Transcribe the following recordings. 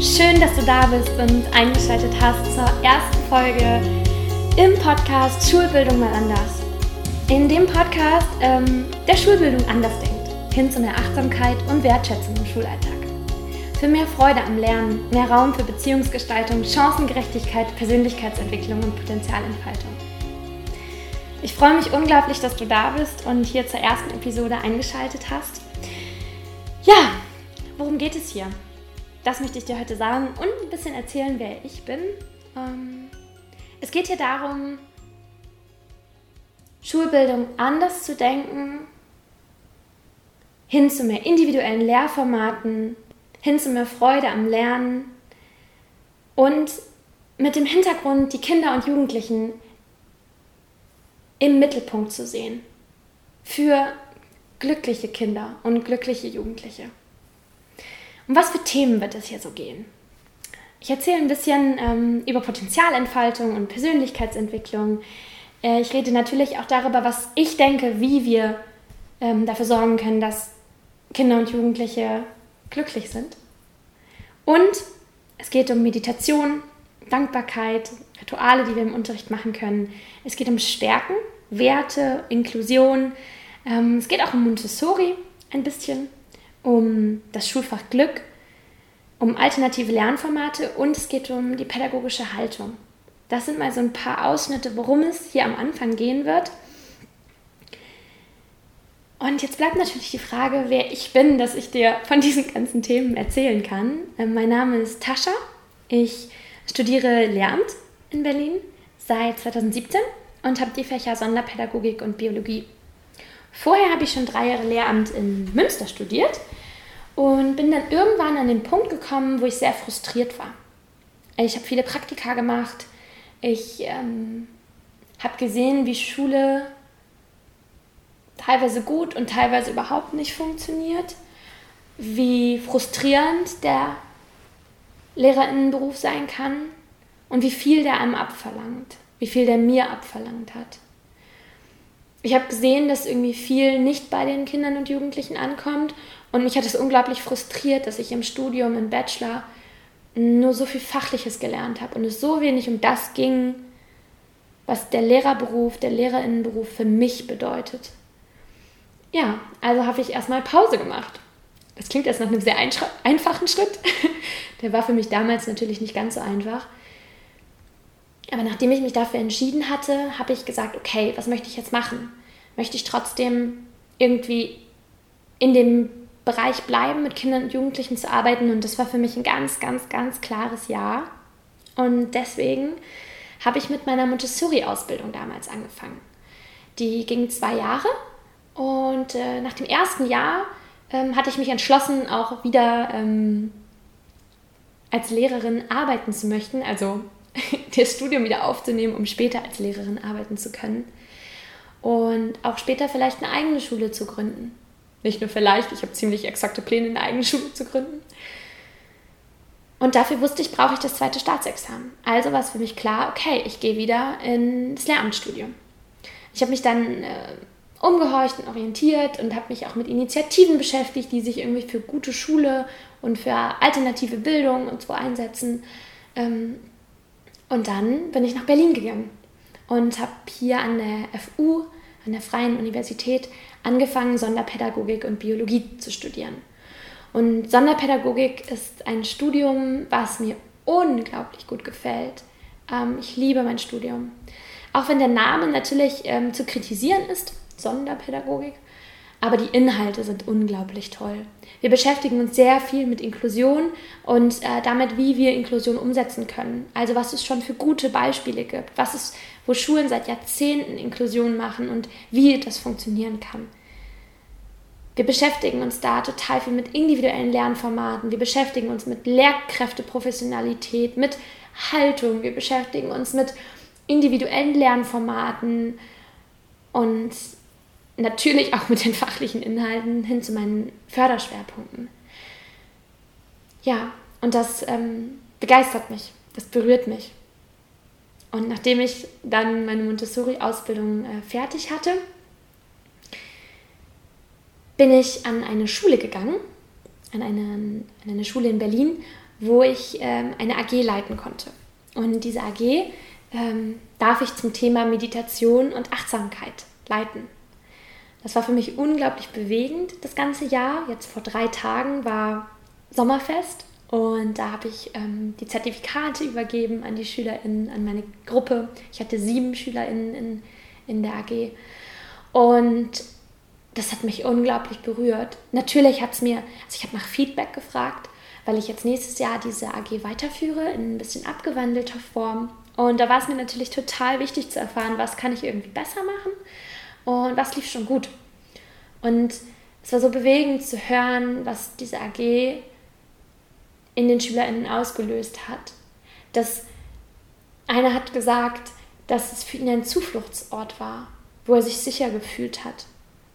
Schön, dass du da bist und eingeschaltet hast zur ersten Folge im Podcast Schulbildung mal anders. In dem Podcast ähm, der Schulbildung anders denkt, hin zu mehr Achtsamkeit und Wertschätzung im Schulalltag. Für mehr Freude am Lernen, mehr Raum für Beziehungsgestaltung, Chancengerechtigkeit, Persönlichkeitsentwicklung und Potenzialentfaltung. Ich freue mich unglaublich, dass du da bist und hier zur ersten Episode eingeschaltet hast. Ja, worum geht es hier? Das möchte ich dir heute sagen und ein bisschen erzählen, wer ich bin. Ähm, es geht hier darum, Schulbildung anders zu denken, hin zu mehr individuellen Lehrformaten, hin zu mehr Freude am Lernen und mit dem Hintergrund, die Kinder und Jugendlichen im Mittelpunkt zu sehen. Für glückliche Kinder und glückliche Jugendliche. Um was für Themen wird es hier so gehen? Ich erzähle ein bisschen ähm, über Potenzialentfaltung und Persönlichkeitsentwicklung. Äh, ich rede natürlich auch darüber, was ich denke, wie wir ähm, dafür sorgen können, dass Kinder und Jugendliche glücklich sind. Und es geht um Meditation, Dankbarkeit, Rituale, die wir im Unterricht machen können. Es geht um Stärken, Werte, Inklusion. Ähm, es geht auch um Montessori ein bisschen um das Schulfach Glück, um alternative Lernformate und es geht um die pädagogische Haltung. Das sind mal so ein paar Ausschnitte, worum es hier am Anfang gehen wird. Und jetzt bleibt natürlich die Frage, wer ich bin, dass ich dir von diesen ganzen Themen erzählen kann. Ähm, mein Name ist Tascha. Ich studiere Lehramt in Berlin seit 2017 und habe die Fächer Sonderpädagogik und Biologie Vorher habe ich schon drei Jahre Lehramt in Münster studiert und bin dann irgendwann an den Punkt gekommen, wo ich sehr frustriert war. Ich habe viele Praktika gemacht. Ich ähm, habe gesehen, wie Schule teilweise gut und teilweise überhaupt nicht funktioniert. Wie frustrierend der Lehrerinnenberuf sein kann und wie viel der einem abverlangt, wie viel der mir abverlangt hat ich habe gesehen, dass irgendwie viel nicht bei den Kindern und Jugendlichen ankommt. Und mich hat es unglaublich frustriert, dass ich im Studium, im Bachelor nur so viel Fachliches gelernt habe und es so wenig um das ging, was der Lehrerberuf, der Lehrerinnenberuf für mich bedeutet. Ja, also habe ich erstmal Pause gemacht. Das klingt erst nach einem sehr einfachen Schritt. Der war für mich damals natürlich nicht ganz so einfach. Aber nachdem ich mich dafür entschieden hatte, habe ich gesagt, okay, was möchte ich jetzt machen? Möchte ich trotzdem irgendwie in dem Bereich bleiben, mit Kindern und Jugendlichen zu arbeiten? Und das war für mich ein ganz, ganz, ganz klares Ja. Und deswegen habe ich mit meiner Montessori-Ausbildung damals angefangen. Die ging zwei Jahre und äh, nach dem ersten Jahr ähm, hatte ich mich entschlossen, auch wieder ähm, als Lehrerin arbeiten zu möchten, also das Studium wieder aufzunehmen, um später als Lehrerin arbeiten zu können. Und auch später vielleicht eine eigene Schule zu gründen. Nicht nur vielleicht, ich habe ziemlich exakte Pläne, eine eigene Schule zu gründen. Und dafür wusste ich, brauche ich das zweite Staatsexamen. Also war es für mich klar, okay, ich gehe wieder ins Lehramtsstudium. Ich habe mich dann äh, umgehorcht und orientiert und habe mich auch mit Initiativen beschäftigt, die sich irgendwie für gute Schule und für alternative Bildung und so einsetzen. Ähm, und dann bin ich nach Berlin gegangen und habe hier an der FU, an der Freien Universität, angefangen, Sonderpädagogik und Biologie zu studieren. Und Sonderpädagogik ist ein Studium, was mir unglaublich gut gefällt. Ähm, ich liebe mein Studium. Auch wenn der Name natürlich ähm, zu kritisieren ist, Sonderpädagogik, aber die Inhalte sind unglaublich toll. Wir beschäftigen uns sehr viel mit Inklusion und äh, damit, wie wir Inklusion umsetzen können. Also was es schon für gute Beispiele gibt, was es, wo Schulen seit Jahrzehnten Inklusion machen und wie das funktionieren kann. Wir beschäftigen uns da total viel mit individuellen Lernformaten. Wir beschäftigen uns mit Lehrkräfteprofessionalität, mit Haltung. Wir beschäftigen uns mit individuellen Lernformaten und natürlich auch mit den fachlichen Inhalten hin zu meinen Förderschwerpunkten. Ja, und das ähm, begeistert mich, das berührt mich. Und nachdem ich dann meine Montessori-Ausbildung äh, fertig hatte, bin ich an eine Schule gegangen, an eine, an eine Schule in Berlin, wo ich ähm, eine AG leiten konnte. Und diese AG ähm, darf ich zum Thema Meditation und Achtsamkeit leiten. Das war für mich unglaublich bewegend das ganze Jahr. Jetzt vor drei Tagen war Sommerfest und da habe ich ähm, die Zertifikate übergeben an die SchülerInnen, an meine Gruppe. Ich hatte sieben SchülerInnen in, in der AG. Und das hat mich unglaublich berührt. Natürlich hat es mir, also ich habe nach Feedback gefragt, weil ich jetzt nächstes Jahr diese AG weiterführe in ein bisschen abgewandelter Form. Und da war es mir natürlich total wichtig zu erfahren, was kann ich irgendwie besser machen und was lief schon gut. Und es war so bewegend zu hören, was diese AG in den SchülerInnen ausgelöst hat. Dass einer hat gesagt, dass es für ihn ein Zufluchtsort war, wo er sich sicher gefühlt hat,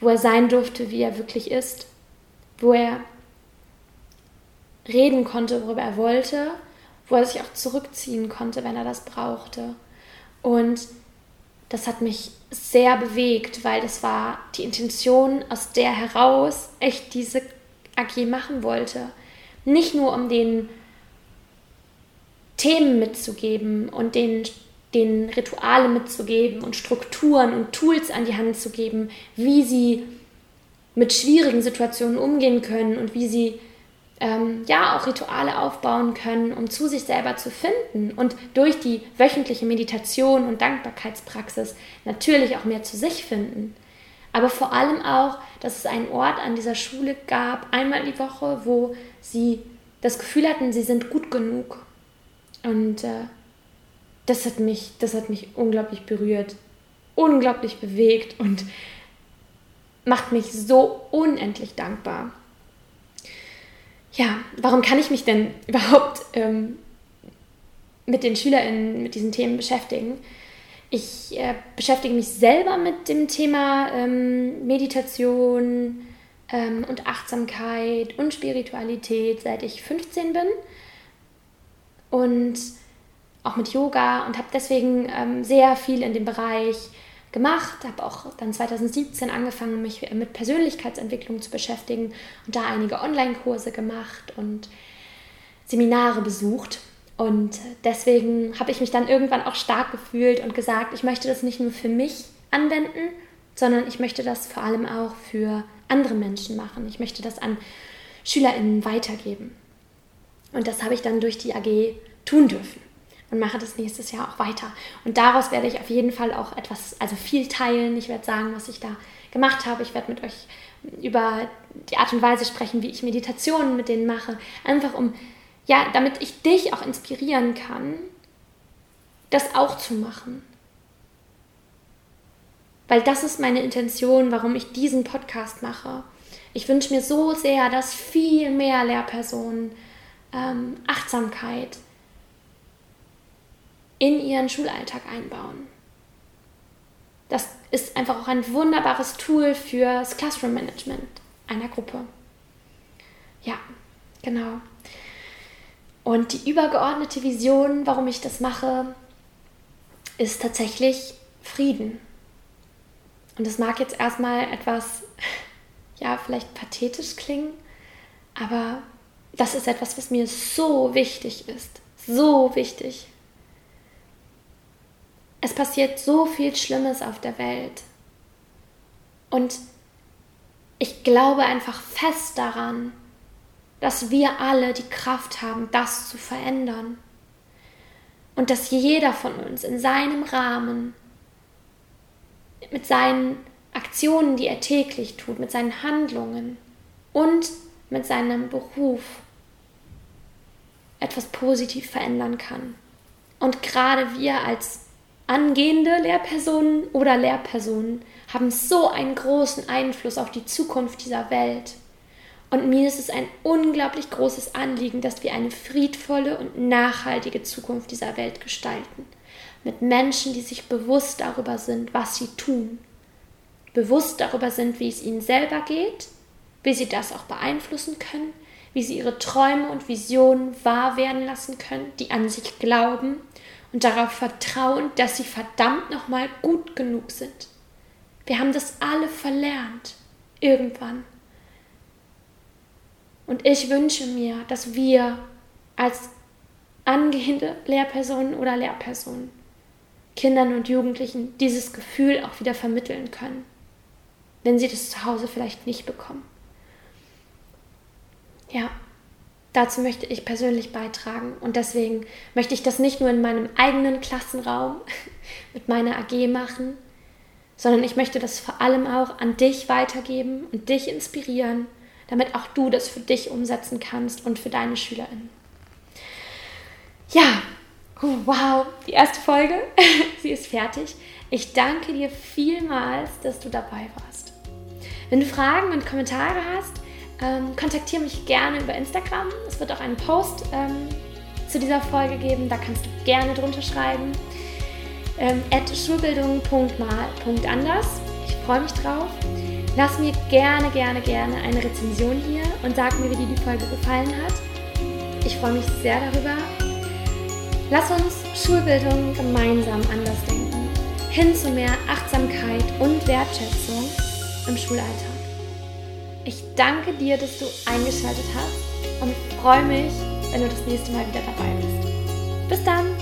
wo er sein durfte, wie er wirklich ist, wo er reden konnte, worüber er wollte, wo er sich auch zurückziehen konnte, wenn er das brauchte. Und das hat mich sehr bewegt, weil das war die Intention, aus der heraus echt diese AG machen wollte. Nicht nur um den Themen mitzugeben und den, den Rituale mitzugeben und Strukturen und Tools an die Hand zu geben, wie sie mit schwierigen Situationen umgehen können und wie sie ähm, ja auch Rituale aufbauen können, um zu sich selber zu finden und durch die wöchentliche Meditation und Dankbarkeitspraxis natürlich auch mehr zu sich finden. Aber vor allem auch, dass es einen Ort an dieser Schule gab, einmal die Woche, wo sie das Gefühl hatten, sie sind gut genug. Und äh, das, hat mich, das hat mich unglaublich berührt, unglaublich bewegt und macht mich so unendlich dankbar ja, warum kann ich mich denn überhaupt ähm, mit den SchülerInnen mit diesen Themen beschäftigen? Ich äh, beschäftige mich selber mit dem Thema ähm, Meditation ähm, und Achtsamkeit und Spiritualität, seit ich 15 bin. Und auch mit Yoga und habe deswegen ähm, sehr viel in dem Bereich gemacht, habe auch dann 2017 angefangen, mich mit Persönlichkeitsentwicklung zu beschäftigen und da einige Online-Kurse gemacht und Seminare besucht. Und deswegen habe ich mich dann irgendwann auch stark gefühlt und gesagt, ich möchte das nicht nur für mich anwenden, sondern ich möchte das vor allem auch für andere Menschen machen. Ich möchte das an SchülerInnen weitergeben. Und das habe ich dann durch die AG tun dürfen und mache das nächstes Jahr auch weiter. Und daraus werde ich auf jeden Fall auch etwas, also viel teilen. Ich werde sagen, was ich da gemacht habe. Ich werde mit euch über die Art und Weise sprechen, wie ich Meditationen mit denen mache. Einfach um, ja, damit ich dich auch inspirieren kann, das auch zu machen. Weil das ist meine Intention, warum ich diesen Podcast mache. Ich wünsche mir so sehr, dass viel mehr Lehrpersonen ähm, Achtsamkeit, in ihren Schulalltag einbauen. Das ist einfach auch ein wunderbares Tool fürs Classroom Management einer Gruppe. Ja, genau. Und die übergeordnete Vision, warum ich das mache, ist tatsächlich Frieden. Und das mag jetzt erstmal etwas, ja, vielleicht pathetisch klingen, aber das ist etwas, was mir so wichtig ist. So wichtig. Es passiert so viel Schlimmes auf der Welt. Und ich glaube einfach fest daran, dass wir alle die Kraft haben, das zu verändern. Und dass jeder von uns in seinem Rahmen, mit seinen Aktionen, die er täglich tut, mit seinen Handlungen und mit seinem Beruf etwas positiv verändern kann. Und gerade wir als angehende Lehrpersonen oder Lehrpersonen haben so einen großen Einfluss auf die Zukunft dieser Welt. Und mir ist es ein unglaublich großes Anliegen, dass wir eine friedvolle und nachhaltige Zukunft dieser Welt gestalten. Mit Menschen, die sich bewusst darüber sind, was sie tun. Bewusst darüber sind, wie es ihnen selber geht, wie sie das auch beeinflussen können, wie sie ihre Träume und Visionen wahr werden lassen können, die an sich glauben und darauf vertrauen, dass sie verdammt nochmal gut genug sind. Wir haben das alle verlernt. Irgendwann. Und ich wünsche mir, dass wir als angehende Lehrpersonen oder Lehrpersonen Kindern und Jugendlichen dieses Gefühl auch wieder vermitteln können, wenn sie das zu Hause vielleicht nicht bekommen. Ja, dazu möchte ich persönlich beitragen und deswegen möchte ich das nicht nur in meinem eigenen Klassenraum mit meiner AG machen, sondern ich möchte das vor allem auch an dich weitergeben und dich inspirieren, damit auch du das für dich umsetzen kannst und für deine SchülerInnen. Ja, oh, wow, die erste Folge, sie ist fertig. Ich danke dir vielmals, dass du dabei warst. Wenn du Fragen und Kommentare hast, ähm, kontaktiere mich gerne über Instagram. Es wird auch einen Post ähm, zu dieser Folge geben, da kannst du gerne drunter schreiben ähm, schulbildung.mal.anders. Ich freue mich drauf. Lass mir gerne, gerne, gerne eine Rezension hier und sag mir, wie dir die Folge gefallen hat. Ich freue mich sehr darüber. Lass uns Schulbildung gemeinsam anders denken. Hin zu mehr Achtsamkeit und Wertschätzung im Schulalltag. Ich danke dir, dass du eingeschaltet hast und freue mich, wenn du das nächste Mal wieder dabei bist. Bis dann!